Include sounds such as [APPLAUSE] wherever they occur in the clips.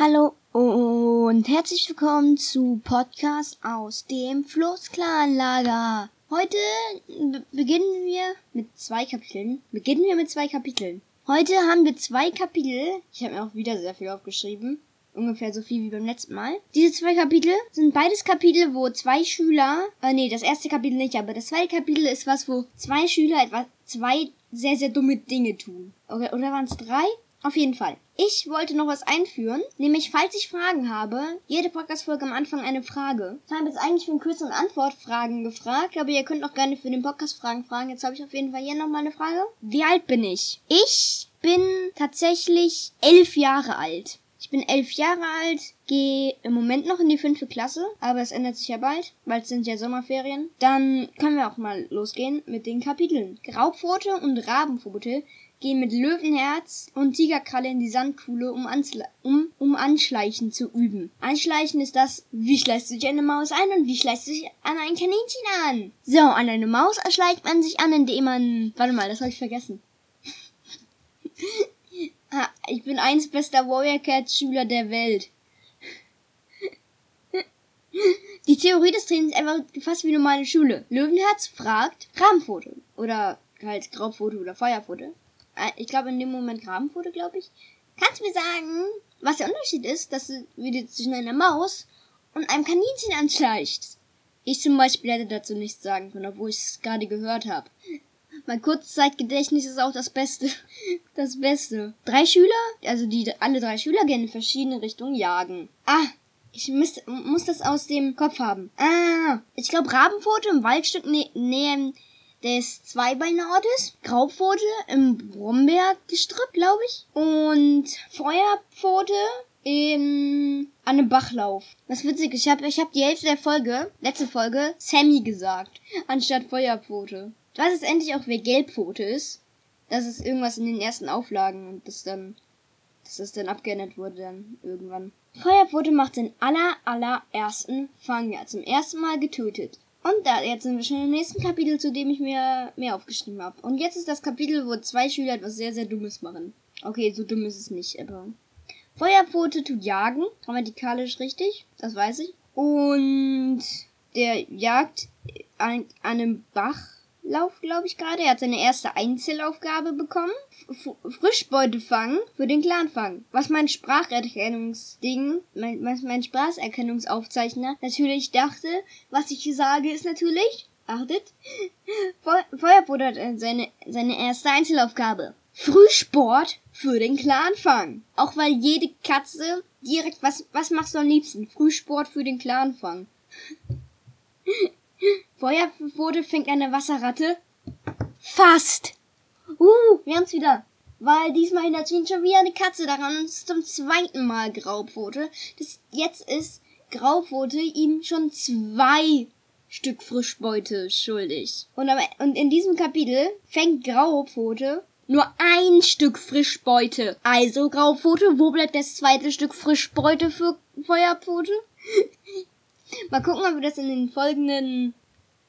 Hallo und herzlich willkommen zu Podcast aus dem Floßclan-Lager. Heute beginnen wir mit zwei Kapiteln. Beginnen wir mit zwei Kapiteln. Heute haben wir zwei Kapitel. Ich habe mir auch wieder sehr viel aufgeschrieben. Ungefähr so viel wie beim letzten Mal. Diese zwei Kapitel sind beides Kapitel, wo zwei Schüler, äh nee, das erste Kapitel nicht, aber das zweite Kapitel ist was, wo zwei Schüler etwas, zwei sehr, sehr dumme Dinge tun. Okay, oder waren es drei? Auf jeden Fall. Ich wollte noch was einführen, nämlich falls ich Fragen habe, jede Podcast-Folge am Anfang eine Frage. Ich habe jetzt eigentlich für Quiz- und Antwortfragen gefragt, aber ihr könnt auch gerne für den Podcast Fragen fragen. Jetzt habe ich auf jeden Fall hier nochmal eine Frage. Wie alt bin ich? Ich bin tatsächlich elf Jahre alt. Ich bin elf Jahre alt, gehe im Moment noch in die fünfte Klasse, aber es ändert sich ja bald, bald sind ja Sommerferien. Dann können wir auch mal losgehen mit den Kapiteln. Graupfote und Rabenpfote gehen mit Löwenherz und Tigerkralle in die Sandkuhle, um, um, um Anschleichen zu üben. Anschleichen ist das, wie schleicht sich eine Maus ein und wie schleicht sich an ein Kaninchen an. So, an eine Maus erschleicht man sich an, indem man... Warte mal, das habe ich vergessen. [LAUGHS] ah, ich bin eins bester Warrior Cats Schüler der Welt. [LAUGHS] Die Theorie des Trainings ist einfach fast wie normale Schule. Löwenherz fragt Rahmenfoto oder halt Graufoto oder Feuerfoto. Äh, ich glaube in dem Moment graben wurde, glaube ich. Kannst du mir sagen, was der Unterschied ist, dass du wieder zwischen einer Maus und einem Kaninchen anschleicht? Ich zum Beispiel hätte dazu nichts sagen können, obwohl ich es gerade gehört habe. Mein Kurzzeitgedächtnis ist auch das Beste. [LAUGHS] Das Beste. Drei Schüler, also die alle drei Schüler gehen in verschiedene Richtungen jagen. Ah, ich muss, muss das aus dem Kopf haben. Ah, ich glaube Rabenpfote im Waldstück neben ne, des Zweibeinortes, Graupfote im Brombeergestrüpp, glaube ich, und Feuerpfote im an einem Bachlauf. Was witzig, ich habe ich hab die Hälfte der Folge, letzte Folge, Sammy gesagt, anstatt Feuerpfote. Ich weiß jetzt endlich auch, wer Gelbpfote ist. Das ist irgendwas in den ersten Auflagen und das dann, dass das dann abgeändert wurde dann irgendwann. Feuerpfote macht den aller, allerersten Fang, ja, zum ersten Mal getötet. Und da, jetzt sind wir schon im nächsten Kapitel, zu dem ich mir mehr aufgeschrieben habe. Und jetzt ist das Kapitel, wo zwei Schüler etwas sehr, sehr Dummes machen. Okay, so dumm ist es nicht, aber. Feuerpfote tut jagen, grammatikalisch richtig, das weiß ich. Und der jagt an, an einem Bach Lauf, glaube ich gerade. Er hat seine erste Einzelaufgabe bekommen. F Frischbeute fangen für den Clanfang. Was mein Spracherkennungsding, mein, mein Spracherkennungsaufzeichner natürlich dachte, was ich hier sage, ist natürlich, achtet, [LAUGHS] Feuerbruder hat äh, seine, seine erste Einzelaufgabe. Frühsport für den Clanfang. Auch weil jede Katze direkt, was, was machst du am liebsten? Frühsport für den Clanfang. [LAUGHS] Feuerquote fängt eine Wasserratte. Fast. Uh, wir haben's wieder. Weil diesmal hindert ihn schon wieder eine Katze daran und zum zweiten Mal Graupfote. Das, jetzt ist Graupfote ihm schon zwei Stück Frischbeute schuldig. Und, aber, und in diesem Kapitel fängt Graupfote nur ein Stück Frischbeute. Also Graupfote, wo bleibt das zweite Stück Frischbeute für Feuerpfote? Mal gucken, ob wir das in den folgenden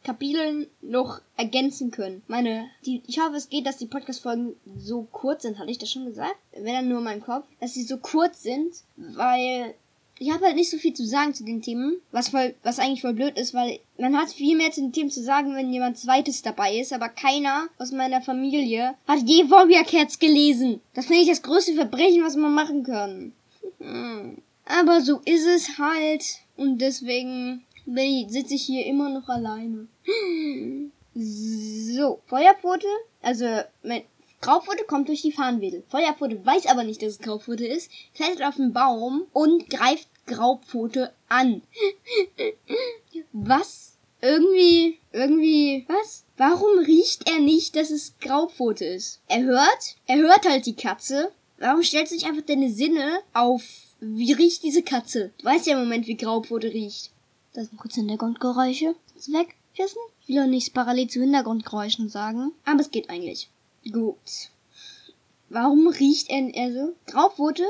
Kapiteln noch ergänzen können. Meine, die, ich hoffe, es geht, dass die Podcast-Folgen so kurz sind. Hatte ich das schon gesagt? Wäre dann nur mein Kopf. Dass sie so kurz sind, weil ich habe halt nicht so viel zu sagen zu den Themen, was voll, was eigentlich voll blöd ist, weil man hat viel mehr zu den Themen zu sagen, wenn jemand zweites dabei ist, aber keiner aus meiner Familie hat je Warrior Cats gelesen. Das finde ich das größte Verbrechen, was man machen kann. aber so ist es halt und deswegen sitze ich hier immer noch alleine. So, Feuerpfote, also mein Graupfote kommt durch die Farnwedel. Feuerpfote weiß aber nicht, dass es Graupfote ist, klettert auf den Baum und greift Graupfote an. Was? Irgendwie, irgendwie, was? Warum riecht er nicht, dass es Graupfote ist? Er hört, er hört halt die Katze. Warum stellt sich einfach deine Sinne auf, wie riecht diese Katze? Du weißt ja im Moment, wie Graupfote riecht. Das sind kurz Hintergrundgeräusche. Ist weg. Kissen. Ich will auch nichts parallel zu Hintergrundgeräuschen sagen. Aber es geht eigentlich. Gut. Warum riecht er, er so? Graupfote?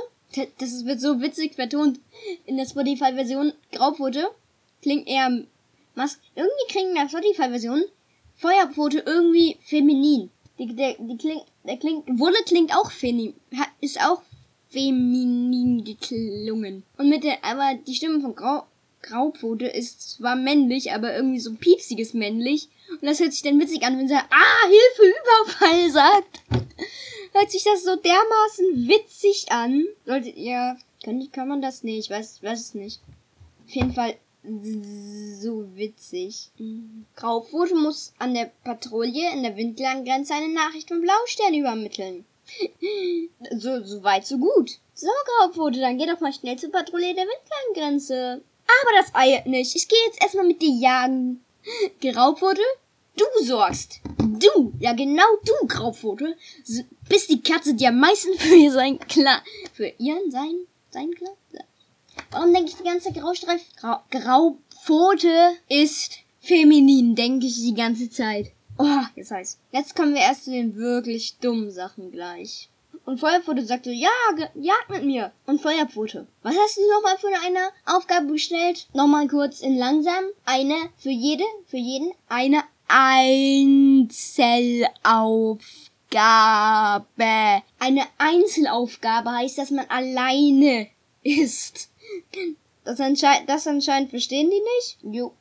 Das wird so witzig vertont. In der Spotify-Version Graupfote klingt eher Mas irgendwie klingt in der Spotify-Version Feuerpfote irgendwie feminin. Die, der, die klingt, der klingt, Wulle klingt auch feminin. Ist auch feminin geklungen. Und mit der, aber die Stimme von Grau, Graupfote ist zwar männlich, aber irgendwie so piepsiges männlich. Und das hört sich dann witzig an, wenn sie Ah, Hilfe, Überfall sagt. [LAUGHS] hört sich das so dermaßen witzig an. Solltet ihr, kann, kann man das? Nee, ich weiß, weiß es nicht. Auf jeden Fall so witzig. Graupfote muss an der Patrouille in der Windlanggrenze eine Nachricht von Blaustern übermitteln. [LAUGHS] so, so weit, so gut. So, Graupfote, dann geh doch mal schnell zur Patrouille der Windlanggrenze. Aber das eiert nicht. Ich gehe jetzt erstmal mit dir jagen. [LAUGHS] Graupfote, du sorgst. Du, ja genau du, Graupfote, bist die Katze, die am meisten für ihr sein klar. Für ihren sein, sein klar? Warum denke ich die ganze Graustreif? Grau, Graupfote ist feminin, denke ich die ganze Zeit. Oh, jetzt heißt. Jetzt kommen wir erst zu den wirklich dummen Sachen gleich. Und Feuerpfote sagte, ja, jagt mit mir. Und Feuerpfote, was hast du nochmal für eine Aufgabe gestellt? Nochmal kurz in langsam. Eine für jede, für jeden, eine Einzelaufgabe. Eine Einzelaufgabe heißt, dass man alleine [LAUGHS] ist. Das, anscheinend, das anscheinend verstehen die nicht. Jo.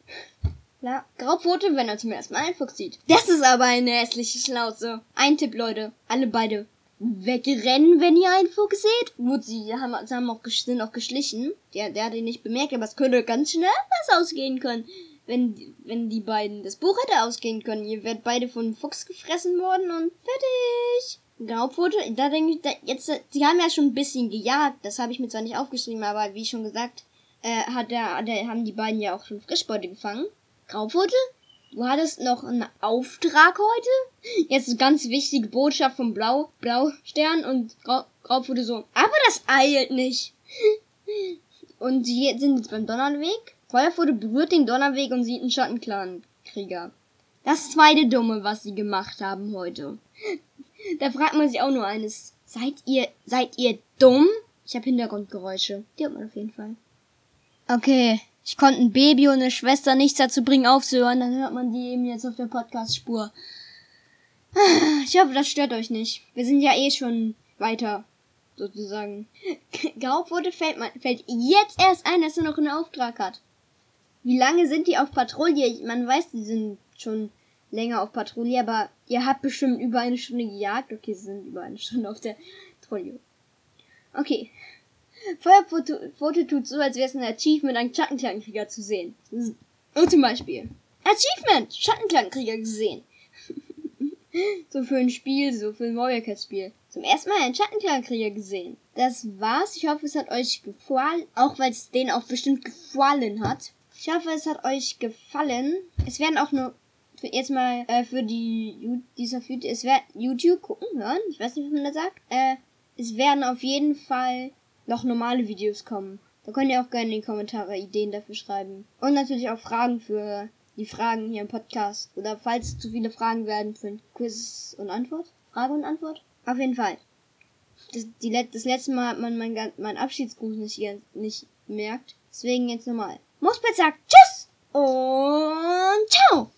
Ja, Graupfote, wenn er zum ersten Mal einen Fuchs sieht. Das ist aber eine hässliche Schnauze. Ein Tipp, Leute. Alle beide wegrennen, wenn ihr einen Fuchs seht. Gut, sie haben, sie haben auch, sind auch geschlichen. Der, der hat ihn nicht bemerkt, aber es könnte ganz schnell was ausgehen können. Wenn, wenn die beiden, das Buch hätte ausgehen können. Ihr werdet beide von einem Fuchs gefressen worden und fertig. Graupfote, da denke ich, da, jetzt, sie haben ja schon ein bisschen gejagt. Das habe ich mir zwar nicht aufgeschrieben, aber wie schon gesagt, äh, hat der, der, haben die beiden ja auch schon Frischbeute gefangen. Graupfote, Du hattest noch einen Auftrag heute? Jetzt eine ganz wichtige Botschaft vom Blau, Blaustern und Grau, Graupfote so. Aber das eilt nicht. Und sie sind jetzt beim Donnerweg. Feuerfote berührt den Donnerweg und sieht einen Schattenclan-Krieger. Das zweite Dumme, was sie gemacht haben heute. Da fragt man sich auch nur eines. Seid ihr, seid ihr dumm? Ich habe Hintergrundgeräusche. Die hat man auf jeden Fall. Okay, ich konnte ein Baby und eine Schwester nichts dazu bringen aufzuhören, dann hört man die eben jetzt auf der Podcast-Spur. Ich hoffe, das stört euch nicht. Wir sind ja eh schon weiter, sozusagen. [LAUGHS] Graupfote fällt, man, fällt jetzt erst ein, dass er noch einen Auftrag hat. Wie lange sind die auf Patrouille? Man weiß, die sind schon länger auf Patrouille, aber ihr habt bestimmt über eine Stunde gejagt. Okay, sie sind über eine Stunde auf der Patrouille. Okay. Feuerfoto tut so, als wäre es ein Achievement, einen Schattenklangenkrieger zu sehen. Und zum Beispiel. Achievement! Schattenklangenkrieger gesehen. [LAUGHS] so für ein Spiel, so für ein Warrior-Cat-Spiel. Zum ersten Mal einen Schattenklangenkrieger gesehen. Das war's. Ich hoffe, es hat euch gefallen. Auch weil es denen auch bestimmt gefallen hat. Ich hoffe, es hat euch gefallen. Es werden auch nur für jetzt mal äh, für die dieser YouTube, es wird YouTube gucken, hören. Ich weiß nicht, was man da sagt. Äh, es werden auf jeden Fall noch normale Videos kommen. Da könnt ihr auch gerne in die Kommentare Ideen dafür schreiben. Und natürlich auch Fragen für die Fragen hier im Podcast. Oder falls zu viele Fragen werden für ein Quiz und Antwort. Frage und Antwort. Auf jeden Fall. Das, die, das letzte Mal hat man meinen mein Abschiedsgruß nicht, nicht merkt. Deswegen jetzt nochmal. Sagt Tschüss und ciao!